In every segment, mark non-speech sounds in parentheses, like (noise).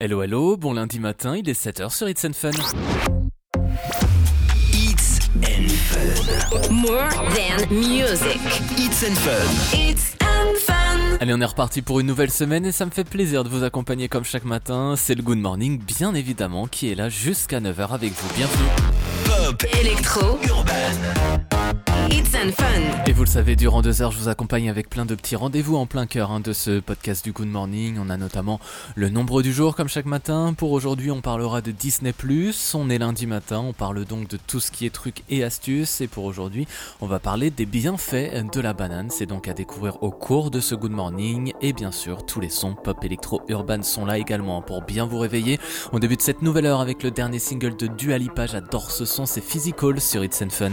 Hello hello, bon lundi matin, il est 7h sur It's and Fun. It's and Fun. More than music. It's and Fun. It's and fun. Allez, on est reparti pour une nouvelle semaine et ça me fait plaisir de vous accompagner comme chaque matin. C'est le Good Morning, bien évidemment, qui est là jusqu'à 9h avec vous. Bienvenue. Pop. Electro. Urban. It's and fun. Et vous le savez, durant deux heures, je vous accompagne avec plein de petits rendez-vous en plein cœur hein, de ce podcast du Good Morning. On a notamment le nombre du jour, comme chaque matin. Pour aujourd'hui, on parlera de Disney+. On est lundi matin, on parle donc de tout ce qui est trucs et astuces. Et pour aujourd'hui, on va parler des bienfaits de la banane. C'est donc à découvrir au cours de ce Good Morning. Et bien sûr, tous les sons pop électro urban sont là également pour bien vous réveiller. On débute cette nouvelle heure avec le dernier single de Dua Lipa. J'adore ce son, c'est Physical sur It's and Fun.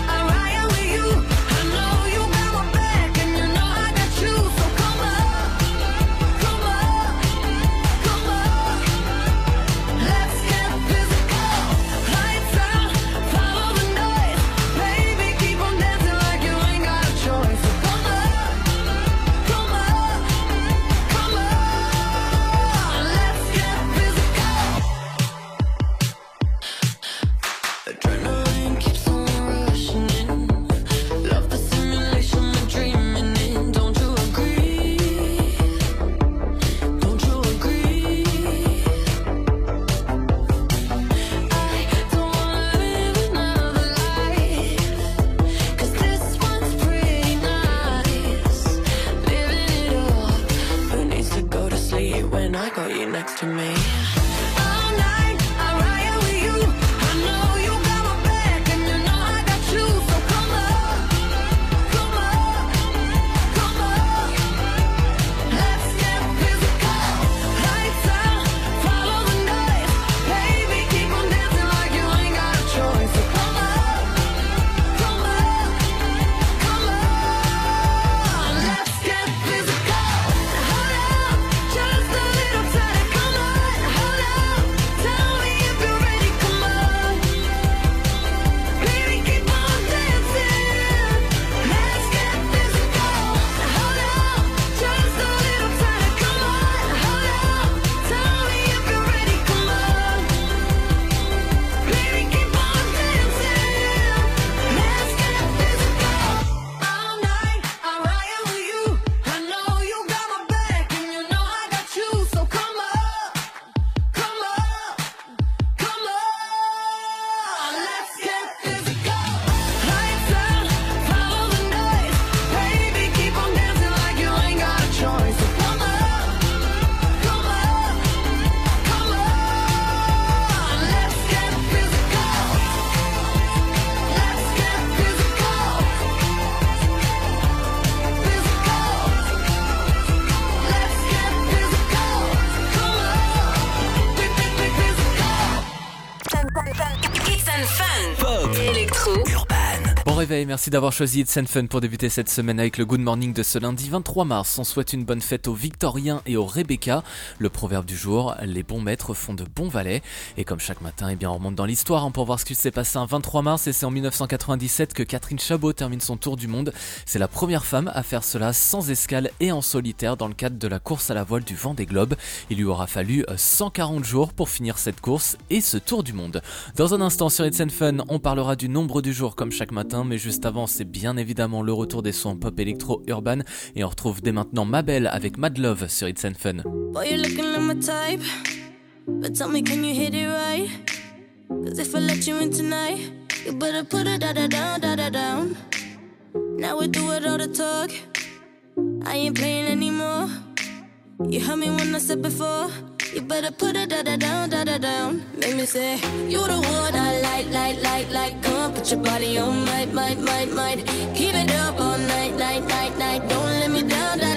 réveil, merci d'avoir choisi It's and Fun pour débuter cette semaine avec le Good Morning de ce lundi 23 mars. On souhaite une bonne fête aux Victoriens et aux Rebecca. Le proverbe du jour, les bons maîtres font de bons valets. Et comme chaque matin, eh bien, on remonte dans l'histoire hein, pour voir ce qui s'est passé un 23 mars et c'est en 1997 que Catherine Chabot termine son tour du monde. C'est la première femme à faire cela sans escale et en solitaire dans le cadre de la course à la voile du vent des globes. Il lui aura fallu euh, 140 jours pour finir cette course et ce tour du monde. Dans un instant sur It's and Fun, on parlera du nombre du jour comme chaque matin, mais juste avant, c'est bien évidemment le retour des sons pop électro urban et on retrouve dès maintenant Mabel avec Mad Love sur It's and Fun. Boy, you're looking like my type. But tell me, can you hit it right? Cause if I let you in tonight, you better put it da da down, da da down. Now we do it all the talk. I ain't playing anymore. You heard me when I said before. You better put it da da down, da da down. Make me say, You the one I like, like, like, like. Come on, put your body on, might, might, might, might. Keep it up all night, night, night, night. Don't let me down, down.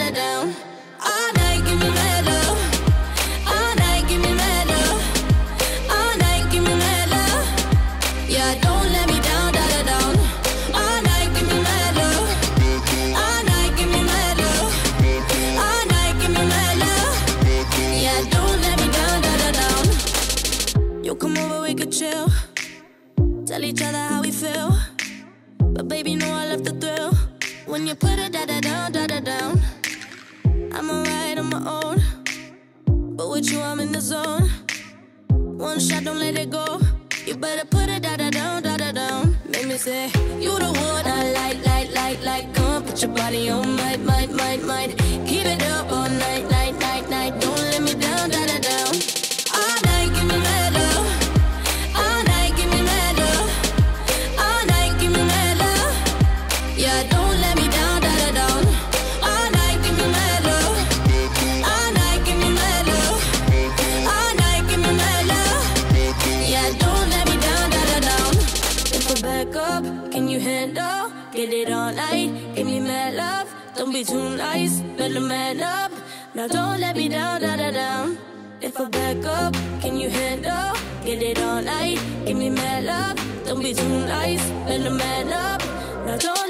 too nice, better man up. Now don't let me down, da da down. If I back up, can you handle? Get it all night, give me mad love. Don't be too nice, better man up. Now don't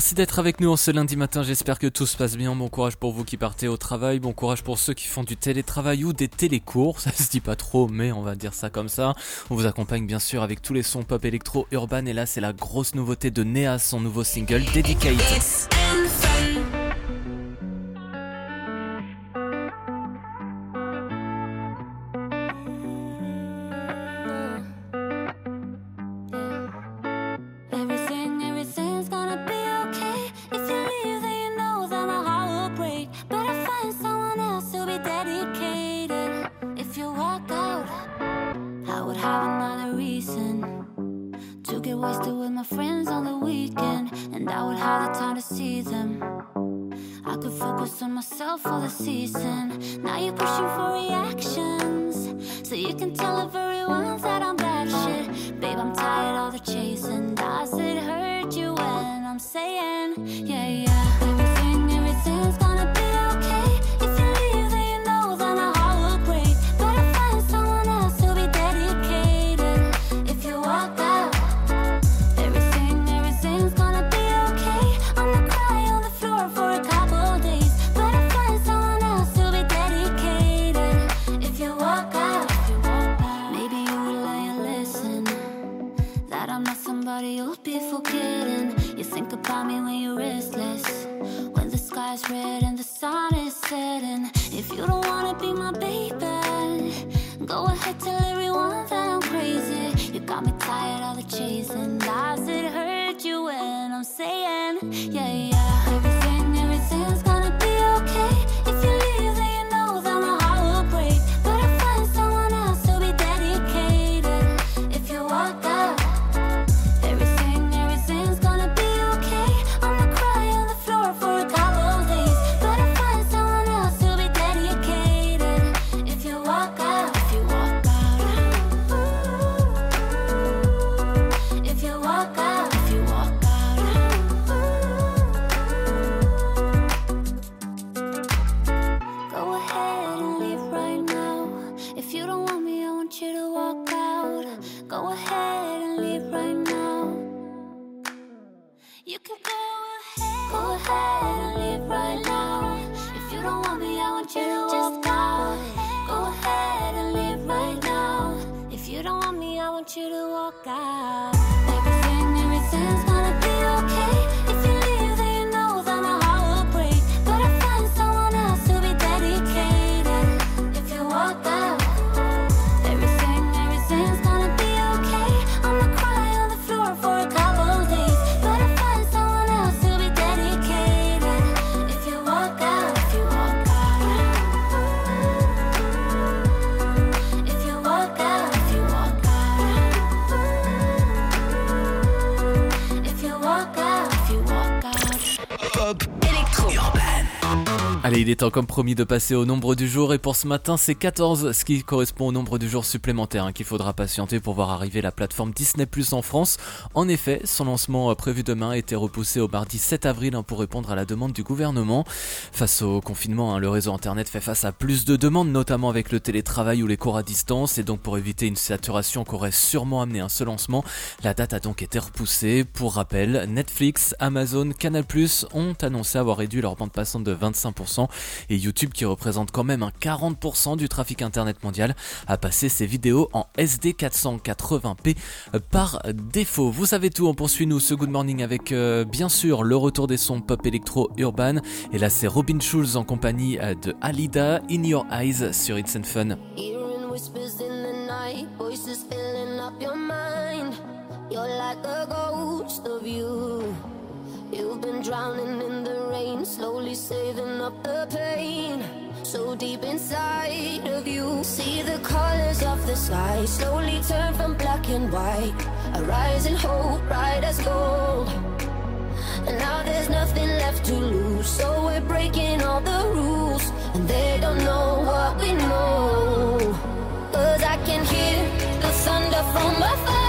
Merci d'être avec nous en ce lundi matin, j'espère que tout se passe bien. Bon courage pour vous qui partez au travail, bon courage pour ceux qui font du télétravail ou des télécours, ça se dit pas trop, mais on va dire ça comme ça. On vous accompagne bien sûr avec tous les sons pop électro urban, et là c'est la grosse nouveauté de Nea, son nouveau single Dedicated. red and the sun is setting. If you don't wanna be my baby Go ahead, tell everyone Il est temps comme promis de passer au nombre du jour et pour ce matin c'est 14, ce qui correspond au nombre du jour supplémentaire hein, qu'il faudra patienter pour voir arriver la plateforme Disney Plus en France. En effet, son lancement euh, prévu demain a été repoussé au mardi 7 avril hein, pour répondre à la demande du gouvernement. Face au confinement, hein, le réseau internet fait face à plus de demandes, notamment avec le télétravail ou les cours à distance et donc pour éviter une saturation qu'aurait sûrement amené un seul lancement, la date a donc été repoussée. Pour rappel, Netflix, Amazon, Canal+, ont annoncé avoir réduit leur bande passante de 25% et YouTube qui représente quand même un 40% du trafic internet mondial a passé ses vidéos en SD 480p par défaut. Vous savez tout, on poursuit nous ce Good Morning avec euh, bien sûr le retour des sons pop électro urban et là c'est Robin Schulz en compagnie euh, de Alida In Your Eyes sur It's Fun. You've been drowning in the rain, slowly saving up the pain. So deep inside of you, see the colors of the sky slowly turn from black and white. A rising hope, bright as gold. And now there's nothing left to lose, so we're breaking all the rules. And they don't know what we know. Cause I can hear the thunder from afar,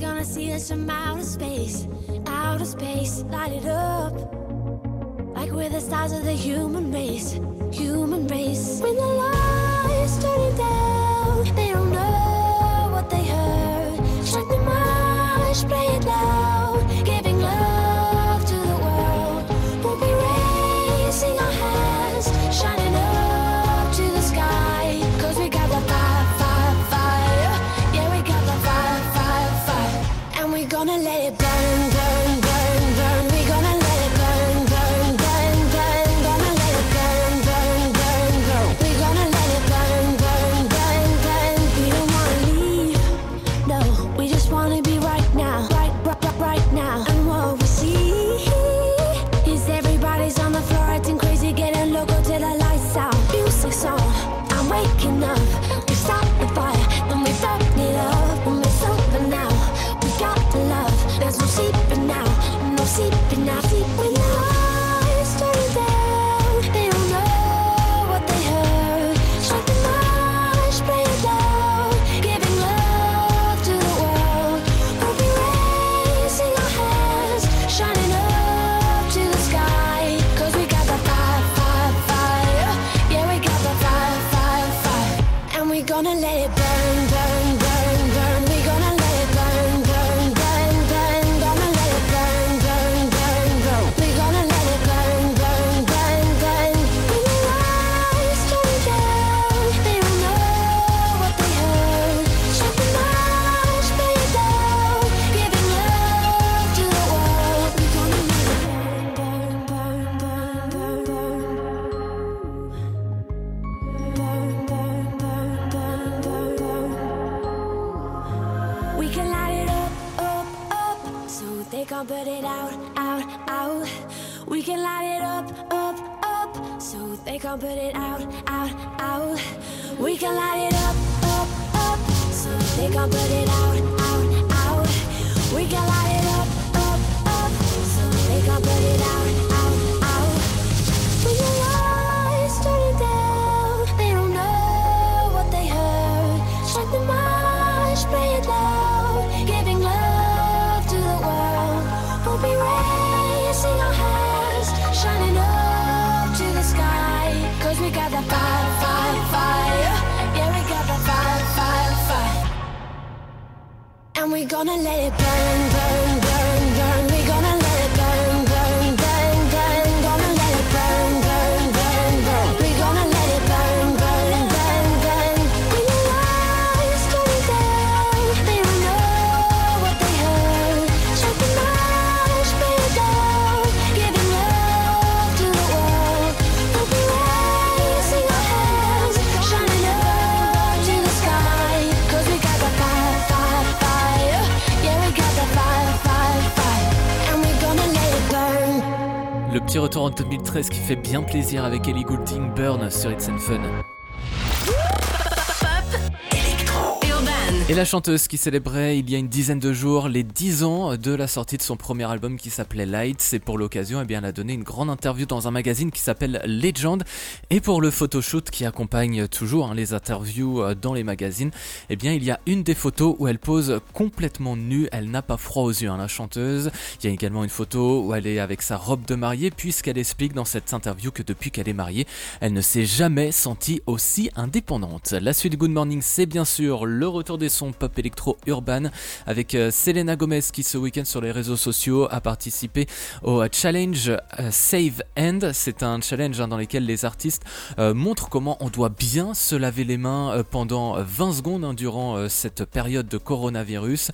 gonna see us from outer space, outer space, light it up. Like we're the stars of the human race, human race. When the lights turning down, they don't gonna let it burn, retour en 2013 qui fait bien plaisir avec Ellie Goulding Burn sur It's Fun. Et la chanteuse qui célébrait il y a une dizaine de jours les 10 ans de la sortie de son premier album qui s'appelait Lights et pour l'occasion eh elle a donné une grande interview dans un magazine qui s'appelle Legend et pour le photoshoot qui accompagne toujours hein, les interviews euh, dans les magazines eh bien il y a une des photos où elle pose complètement nue, elle n'a pas froid aux yeux hein, la chanteuse. Il y a également une photo où elle est avec sa robe de mariée puisqu'elle explique dans cette interview que depuis qu'elle est mariée elle ne s'est jamais sentie aussi indépendante. La suite Good Morning c'est bien sûr le retour des pop électro urban avec euh, Selena Gomez qui ce week-end sur les réseaux sociaux a participé au euh, challenge euh, Save End. C'est un challenge hein, dans lequel les artistes montrent comment on doit bien se laver les mains pendant 20 secondes hein, durant cette période de coronavirus.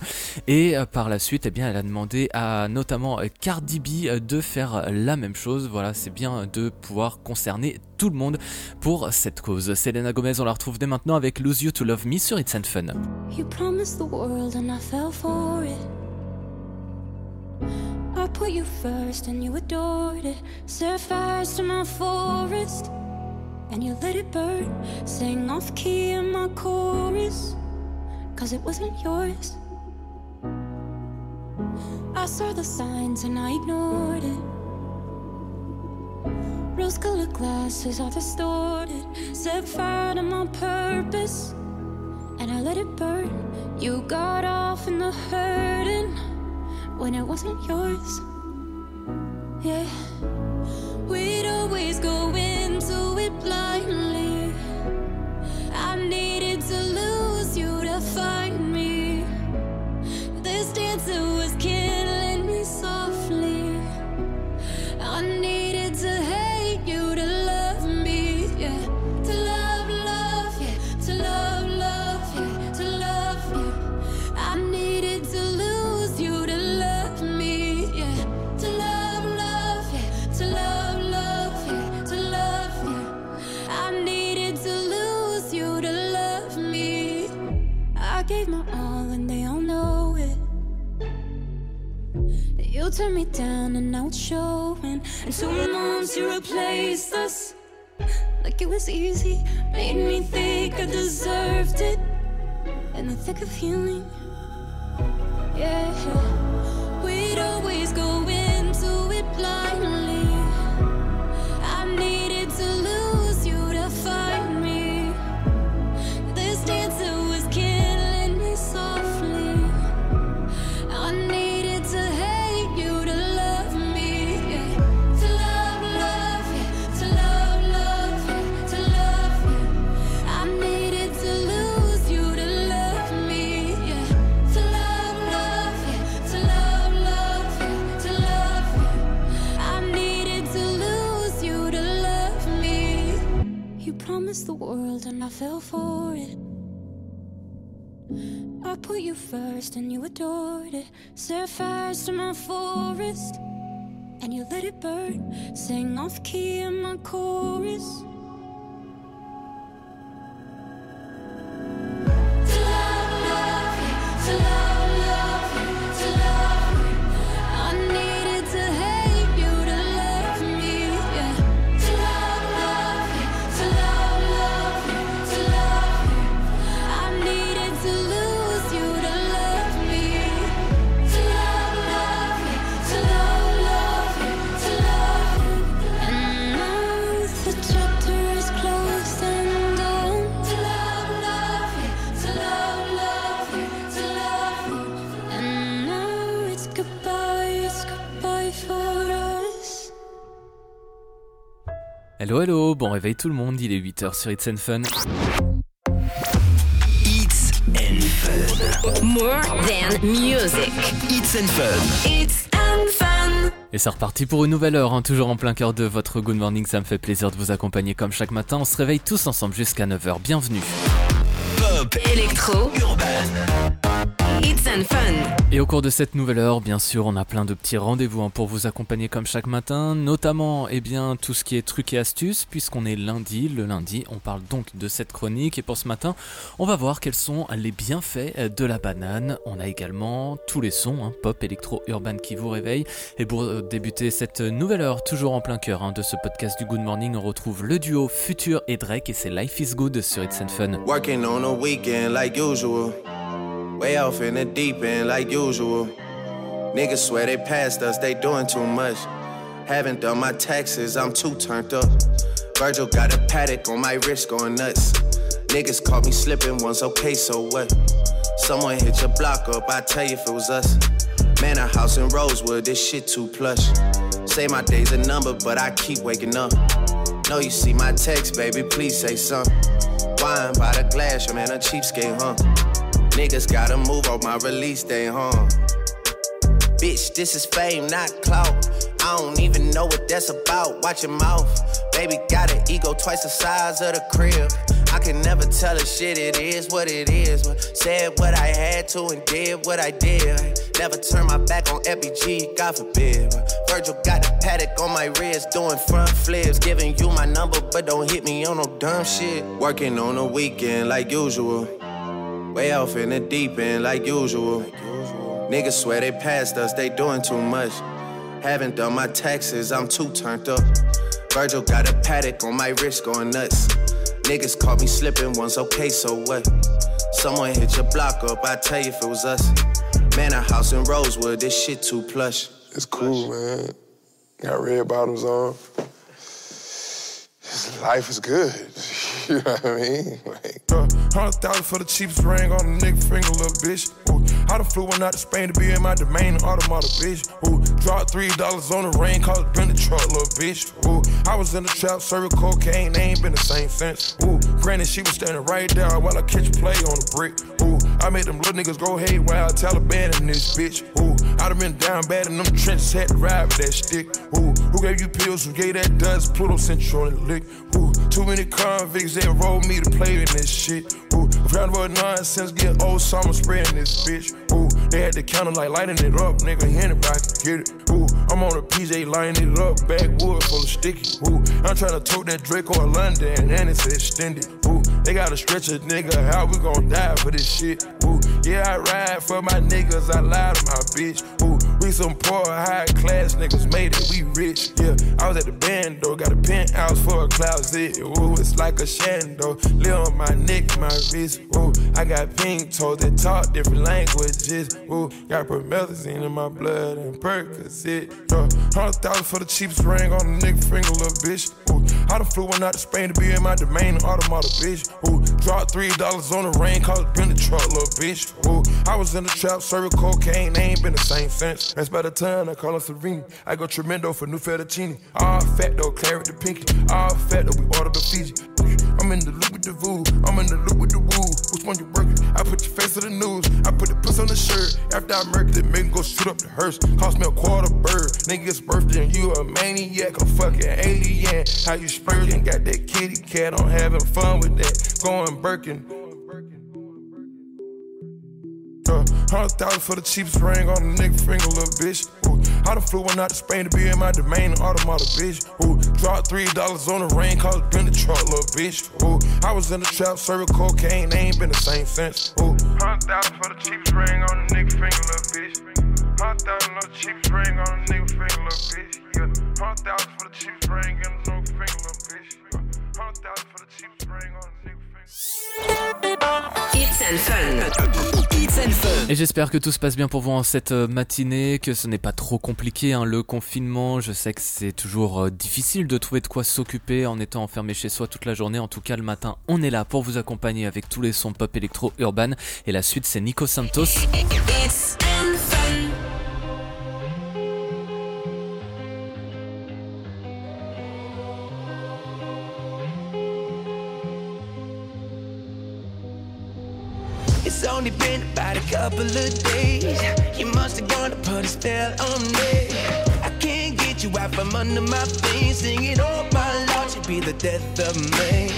Et par la suite, eh bien, elle a demandé à notamment Cardi B de faire la même chose. Voilà, c'est bien de pouvoir concerner tout le monde pour cette cause. Selena Gomez, on la retrouve dès maintenant avec Lose You to Love Me sur It's and Fun. You promised the world and I fell for it. I put you first and you adored it. Set fires to my forest and you let it burn. Sang off key in my chorus, cause it wasn't yours. I saw the signs and I ignored it. Rose colored glasses are distorted. Set fire to my purpose and I let it burn. You got off in the hurting when it wasn't yours. Turned me down and it's showing. And two months you replaced us. Like it was easy. Made me think I deserved it. In the thick of healing. Yeah. And you adored it. Set fires to my forest and you let it burn. Sang off key in my chorus. Hello, hello, bon réveil tout le monde, il est 8h sur It's and Fun. It's and Fun. More than music. It's and Fun. It's and fun. Et c'est reparti pour une nouvelle heure, hein, toujours en plein cœur de votre Good Morning, ça me fait plaisir de vous accompagner comme chaque matin, on se réveille tous ensemble jusqu'à 9h, bienvenue. Pop, Electro. urban. It's and fun. Et au cours de cette nouvelle heure, bien sûr, on a plein de petits rendez-vous hein, pour vous accompagner comme chaque matin, notamment eh bien, tout ce qui est trucs et astuces, puisqu'on est lundi. Le lundi, on parle donc de cette chronique. Et pour ce matin, on va voir quels sont les bienfaits euh, de la banane. On a également tous les sons, hein, pop, électro, urban qui vous réveillent. Et pour euh, débuter cette nouvelle heure, toujours en plein cœur hein, de ce podcast du Good Morning, on retrouve le duo Future et Drake et c'est Life is Good sur It's and Fun. Working on a weekend like usual. Way off in the deep end like usual. Niggas swear they passed us, they doing too much. Haven't done my taxes, I'm too turned up. Virgil got a paddock on my wrist going nuts. Niggas caught me slipping once, okay, so what? Someone hit your block up, I tell you if it was us. Man, a house in Rosewood, this shit too plush. Say my day's a number, but I keep waking up. Know you see my text, baby, please say something. Wine by the glass, your man a cheapskate, huh? Niggas gotta move on my release day, huh? Bitch, this is fame, not clout. I don't even know what that's about. Watch your mouth. Baby got an ego twice the size of the crib. I can never tell a shit, it is what it is. But said what I had to and did what I did. Never turn my back on FBG, God forbid. Virgil got a paddock on my wrist, doing front flips. Giving you my number, but don't hit me on no dumb shit. Working on a weekend like usual. Way off in the deep end like usual. Niggas swear they passed us, they doing too much. Haven't done my taxes, I'm too turned up. Virgil got a paddock on my wrist going nuts. Niggas caught me slipping once, okay, so what? Someone hit your block up, I tell you if it was us. Man, a house in Rosewood, this shit too plush. It's cool, man. Got red bottoms on. Life is good. (laughs) You know what I mean? Like, Uh, Hundred thousand for the cheapest ring on a nigga finger, little bitch. Ooh, I done flew one out to Spain to be in my domain, automata, bitch. Ooh, dropped three dollars on the ring, called it been the truck, little bitch. Ooh, I was in the trap, serving cocaine, they ain't been the same since. Ooh, granted, she was standing right there while I catch a play on the brick. Ooh, I made them little niggas go haywire, Taliban in this bitch. Ooh, I done been down bad in them trenches, had to ride with that stick. Ooh, who gave you pills? Who gave that dust? Pluto Central the lick. Ooh, too many convicts that rolled me to play in this shit. Ooh, round about nonsense, get old summer spreading this bitch. Ooh, they had the counter like lighting it up, nigga. Anybody can get it. Ooh, I'm on a PJ lining it up, backwood full of sticky. Ooh, I'm trying to tote that Draco or London, and it's extended. Ooh, they gotta stretch a nigga, how we gon' die for this shit? Ooh, yeah, I ride for my niggas, I lie to my bitch. Ooh, We some poor, high class niggas made it, we rich. Yeah, I was at the band though, got a penthouse for a closet. Ooh, it's like a shando. Live on my neck, my wrist. Ooh, I got pink toes that talk different languages. Ooh, got promethazine in my blood and Percocet. Yeah, hundred thousand for the cheapest ring on the nigga finger, little bitch. Done flew one out to Spain to be in my domain, automata, bitch. Ooh, dropped three dollars on the rain, cause it been the truck, little bitch. Ooh, I was in the trap, serving cocaine, they ain't been the same since. That's by the time I call her Serene. I go tremendo for new fettuccine. All fat though, claret the pinky. All fat though, we order the Fiji. I'm in the loop with the voo, I'm in the loop with the woo. Which one you working? I put your face to the news, I put the puss on the shirt. After I murk it, make go shoot up the hearse. Cost me a quarter bird. Nigga's birthday and you a maniac, a fucking alien. How you spurting? Got that kitty cat, I'm having fun with that. Going Birkin. Hundred thousand for the cheapest ring on a nigga finger, little bitch. Ooh, I done flew one out to Spain to be in my domain, automata, bitch. Ooh, dropped three dollars on the rain, cause it been the truck, little bitch. Ooh, I was in the trap, serving cocaine, they ain't been the same since. Ooh, hundred thousand for the cheapest ring on a nigga finger, little bitch. Hundred thousand on the cheapest ring on a nigga finger, little bitch. Yeah, hundred thousand for the cheapest ring on a nigga finger, little bitch. Hundred thousand for the cheapest ring on. Et j'espère que tout se passe bien pour vous en cette euh, matinée, que ce n'est pas trop compliqué, hein, le confinement. Je sais que c'est toujours euh, difficile de trouver de quoi s'occuper en étant enfermé chez soi toute la journée. En tout cas, le matin, on est là pour vous accompagner avec tous les sons pop électro urban. Et la suite, c'est Nico Santos. Only been about a couple of days. You must have gone to put a spell on me. I can't get you out from under my feet. Singing, oh my lord, you be the death of me.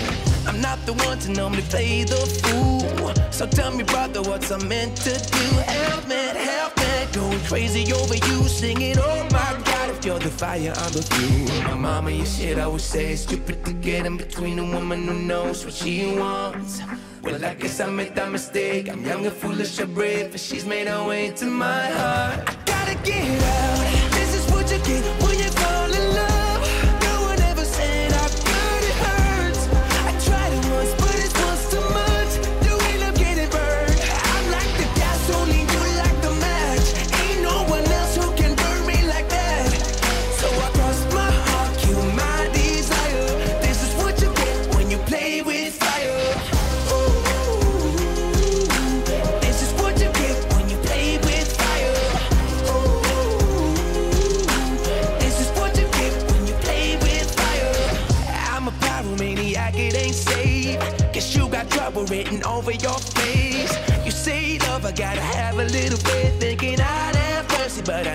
I'm not the one to normally play the fool. So tell me, brother, what's I meant to do? Help me, help me. Going crazy over you, singing, oh my god, if you're the fire, I'm the fuel. My mama, you shit would say stupid to get in between a woman who knows what she wants. Well, I guess I made that mistake. I'm young and foolish and brave, but she's made her way to my heart. Gotta get out. This is what you get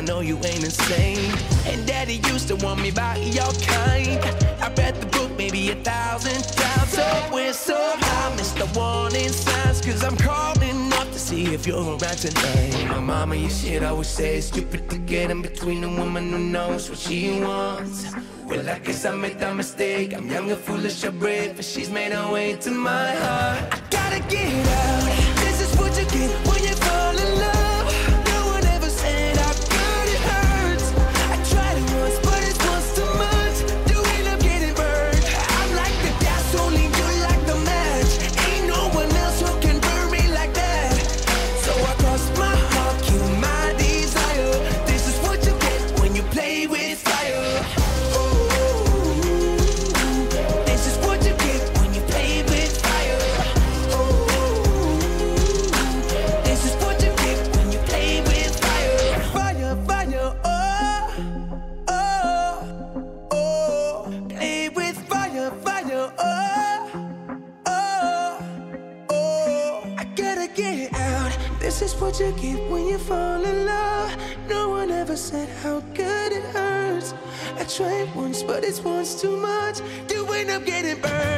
know you ain't insane. And daddy used to want me by your kind. I read the book maybe a thousand times. So when somehow miss the warning signs, cause I'm calling up to see if you're around tonight. My mama, you shit always would say stupid to get in between a woman who knows what she wants. Well, I guess I made that mistake. I'm young and foolish, and brave, but she's made her way to my heart. I gotta get out. This is what you get once too much. You end up getting burned.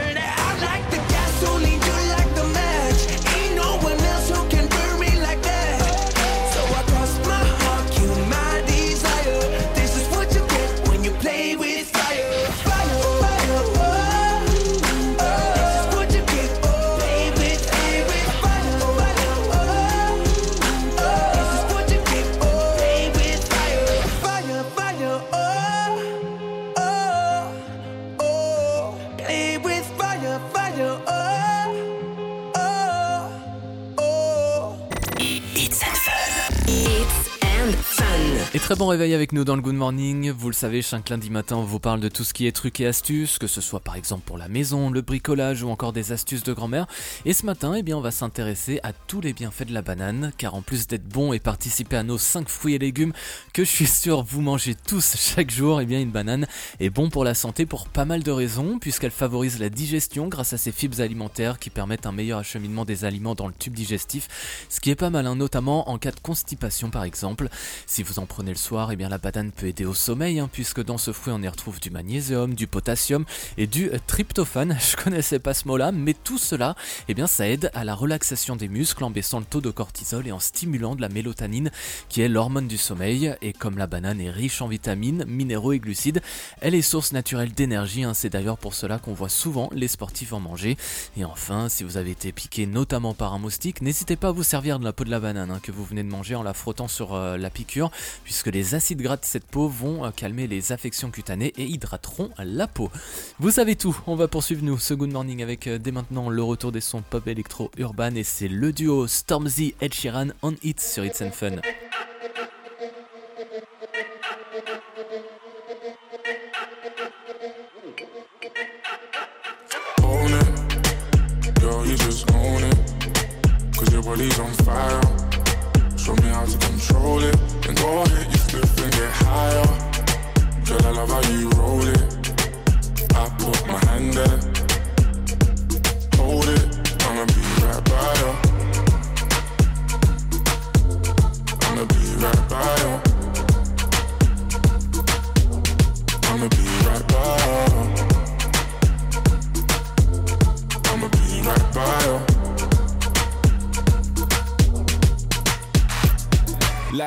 Réveil avec nous dans le Good Morning. Vous le savez, chaque lundi matin, on vous parle de tout ce qui est trucs et astuces, que ce soit par exemple pour la maison, le bricolage ou encore des astuces de grand-mère. Et ce matin, eh bien, on va s'intéresser à tous les bienfaits de la banane, car en plus d'être bon et participer à nos 5 fruits et légumes que je suis sûr vous mangez tous (laughs) chaque jour, eh bien, une banane est bon pour la santé pour pas mal de raisons, puisqu'elle favorise la digestion grâce à ses fibres alimentaires qui permettent un meilleur acheminement des aliments dans le tube digestif, ce qui est pas mal, hein, notamment en cas de constipation par exemple. Si vous en prenez le soir, eh bien la banane peut aider au sommeil, hein, puisque dans ce fruit on y retrouve du magnésium, du potassium et du euh, tryptophane. (laughs) Je connaissais pas ce mot-là, mais tout cela, eh bien ça aide à la relaxation des muscles en baissant le taux de cortisol et en stimulant de la mélatonine, qui est l'hormone du sommeil. Et comme la banane est riche en vitamines, minéraux et glucides, elle est source naturelle d'énergie. hein. C'est d'ailleurs pour cela qu'on voit souvent les sportifs en manger. Et enfin, si vous avez été piqué notamment par un moustique, n'hésitez pas à vous servir de la peau de la banane hein, que vous venez de manger en la frottant sur euh, la piqûre, puisque les acides gras de cette peau vont euh, calmer les affections cutanées et hydrateront la peau. Vous savez tout, on va poursuivre nous ce Morning avec euh, dès maintenant le retour des sons pop électro urban et c'est le duo Stormzy Ed Sheeran on Hit sur It's and Fun. it. It. It. Higher. Girl, I love how you roll it.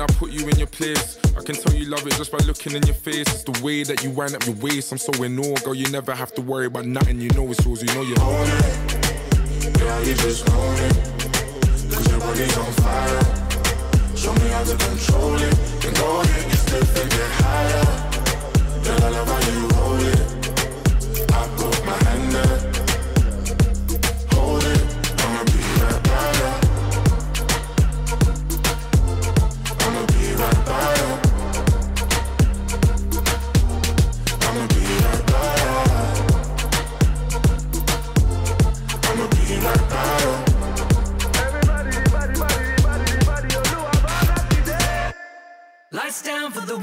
when I put you in your place. I can tell you love it just by looking in your face. It's the way that you wind up your waist. I'm so in awe, girl. You never have to worry about nothing. You know it's yours. You know you're own it. Girl, you just own it. Cause your body's on fire. Show me how to control it. Then go ahead, you slip and get higher. Girl, I love how you roll it.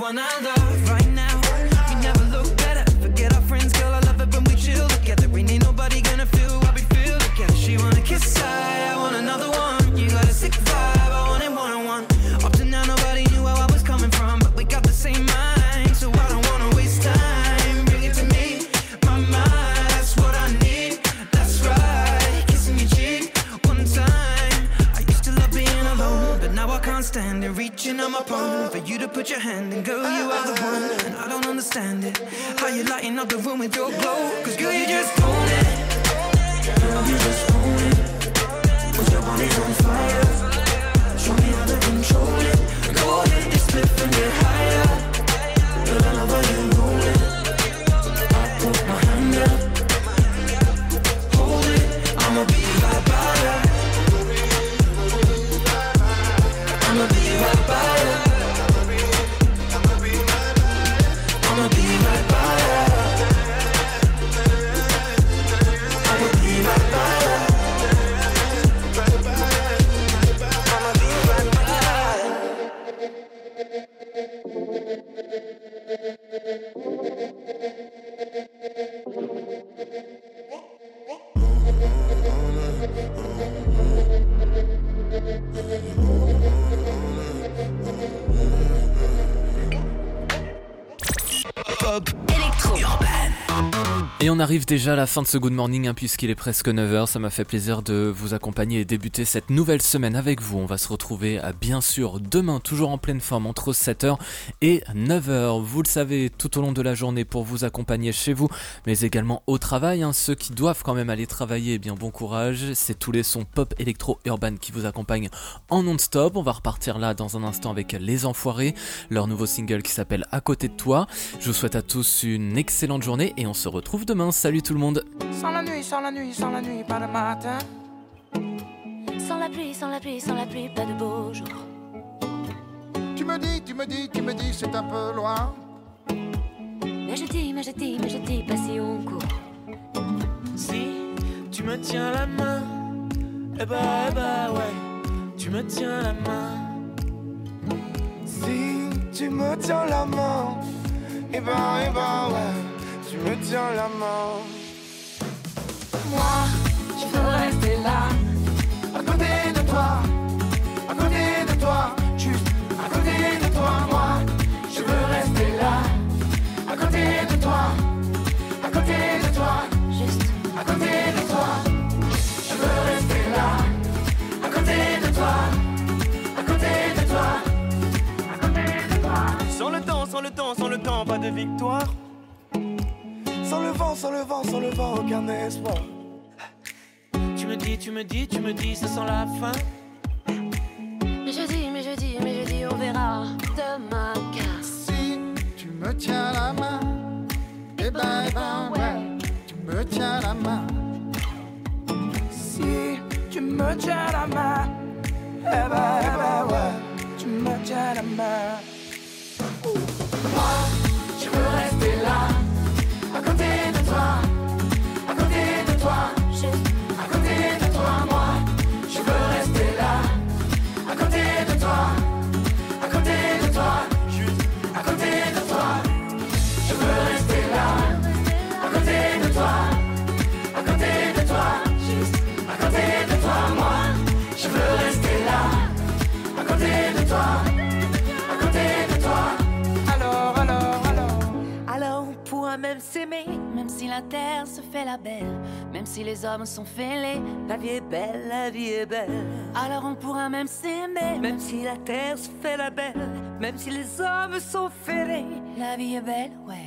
원한다 put your hand in, girl, you are the one. And I don't understand it. How you lighting up the room with your glow? Cause girl, you just own it. Girl, you just own it. Cause your body's on fire. Show me how to control it. Go ahead, just flip and get higher. On arrive déjà à la fin de ce Good Morning hein, puisqu'il est presque 9h. Ça m'a fait plaisir de vous accompagner et débuter cette nouvelle semaine avec vous. On va se retrouver à, bien sûr demain, toujours en pleine forme, entre 7h et 9h. Vous le savez, tout au long de la journée pour vous accompagner chez vous, mais également au travail. hein. Ceux qui doivent quand même aller travailler, eh bien bon courage. C'est tous les sons pop, électro, urban qui vous accompagnent en non-stop. On va repartir là dans un instant avec Les Enfoirés, leur nouveau single qui s'appelle À côté de toi. Je vous souhaite à tous une excellente journée et on se retrouve demain. Salut tout le monde. Sans la nuit, sans la nuit, sans la nuit, pas de matin. Sans la pluie, sans la pluie, sans la pluie, pas de beau jour. Tu me dis, tu me dis, tu me dis, c'est un peu loin. Mais je dis, mais je dis, mais je dis pas si on court. Si tu me tiens la main, eh bah, eh bah ouais, tu me tiens la main. Si tu me tiens la main, et ben, et ben, ouais, tu me tiens la main. Moi, je veux rester là, à côté de toi, à côté de toi, juste à côté de toi. Moi, je veux rester là, à côté de toi, à côté de toi, juste à côté de toi. Je veux rester là, à côté de toi, à côté de toi. Sans le temps, sans le temps, sans le temps, pas de victoire. Sans le vent, sans le vent, sans le vent, aucun espoir. Tu me dis, tu me dis, tu me dis, ça sent la fin. Mais je dis, mais je dis, mais je dis, on verra demain. Car Si tu me tiens la main, eh ben, eh ben, ouais, tu me tiens la main. Si tu me tiens la main, eh ben, eh ben, ouais, tu me tiens la main. Moi, je veux rester rester là, à côté de toi, à côté de toi. Alors, alors, alors. Alors on pourra même s'aimer, même si la terre se fait la belle, même si les hommes sont fêlés, la vie est belle, la vie est belle. Alors on pourra même s'aimer, même si la terre se fait la belle, même si les hommes sont fêlés, la vie est belle, ouais.